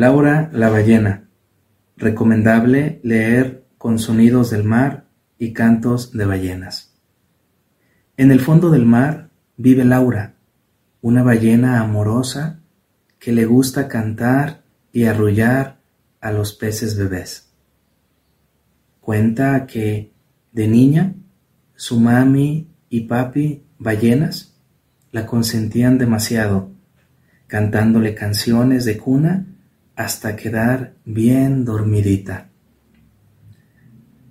Laura la ballena. Recomendable leer con sonidos del mar y cantos de ballenas. En el fondo del mar vive Laura, una ballena amorosa que le gusta cantar y arrullar a los peces bebés. Cuenta que, de niña, su mami y papi, ballenas, la consentían demasiado, cantándole canciones de cuna hasta quedar bien dormidita.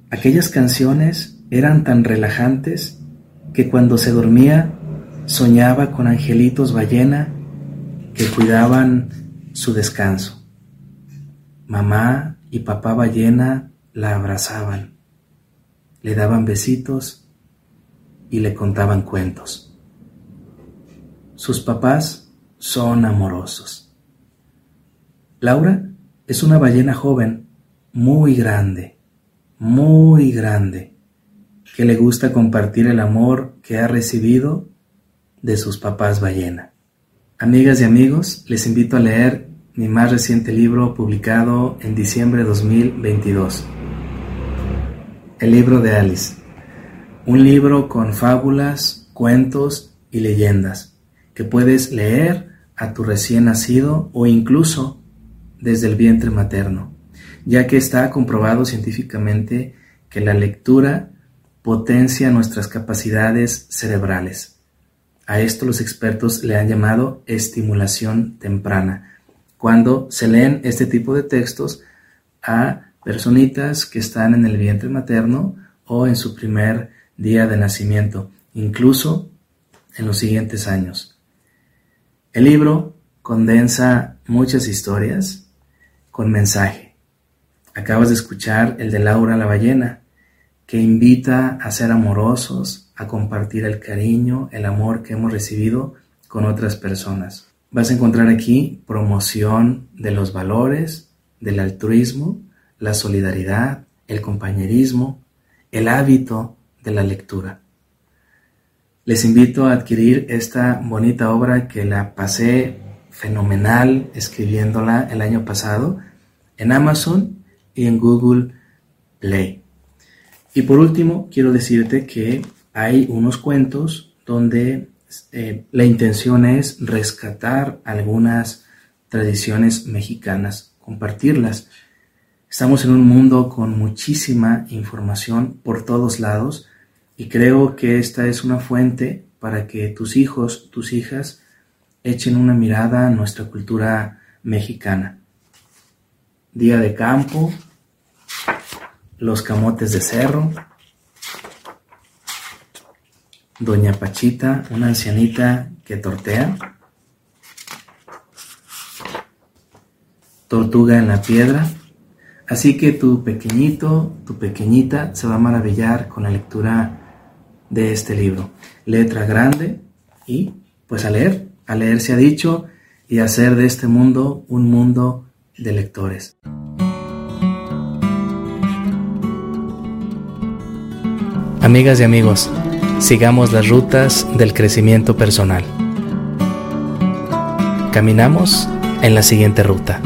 Aquellas canciones eran tan relajantes que cuando se dormía soñaba con angelitos ballena que cuidaban su descanso. Mamá y papá ballena la abrazaban, le daban besitos y le contaban cuentos. Sus papás son amorosos. Laura es una ballena joven, muy grande, muy grande, que le gusta compartir el amor que ha recibido de sus papás ballena. Amigas y amigos, les invito a leer mi más reciente libro publicado en diciembre de 2022. El libro de Alice. Un libro con fábulas, cuentos y leyendas que puedes leer a tu recién nacido o incluso desde el vientre materno, ya que está comprobado científicamente que la lectura potencia nuestras capacidades cerebrales. A esto los expertos le han llamado estimulación temprana, cuando se leen este tipo de textos a personitas que están en el vientre materno o en su primer día de nacimiento, incluso en los siguientes años. El libro condensa muchas historias, con mensaje. Acabas de escuchar el de Laura la ballena, que invita a ser amorosos, a compartir el cariño, el amor que hemos recibido con otras personas. Vas a encontrar aquí promoción de los valores, del altruismo, la solidaridad, el compañerismo, el hábito de la lectura. Les invito a adquirir esta bonita obra que la pasé fenomenal escribiéndola el año pasado en Amazon y en Google Play. Y por último, quiero decirte que hay unos cuentos donde eh, la intención es rescatar algunas tradiciones mexicanas, compartirlas. Estamos en un mundo con muchísima información por todos lados y creo que esta es una fuente para que tus hijos, tus hijas, echen una mirada a nuestra cultura mexicana día de campo, los camotes de cerro, Doña Pachita, una ancianita que tortea, Tortuga en la piedra. Así que tu pequeñito, tu pequeñita se va a maravillar con la lectura de este libro. Letra grande y pues a leer, a leer se ha dicho y hacer de este mundo un mundo de lectores. Amigas y amigos, sigamos las rutas del crecimiento personal. Caminamos en la siguiente ruta.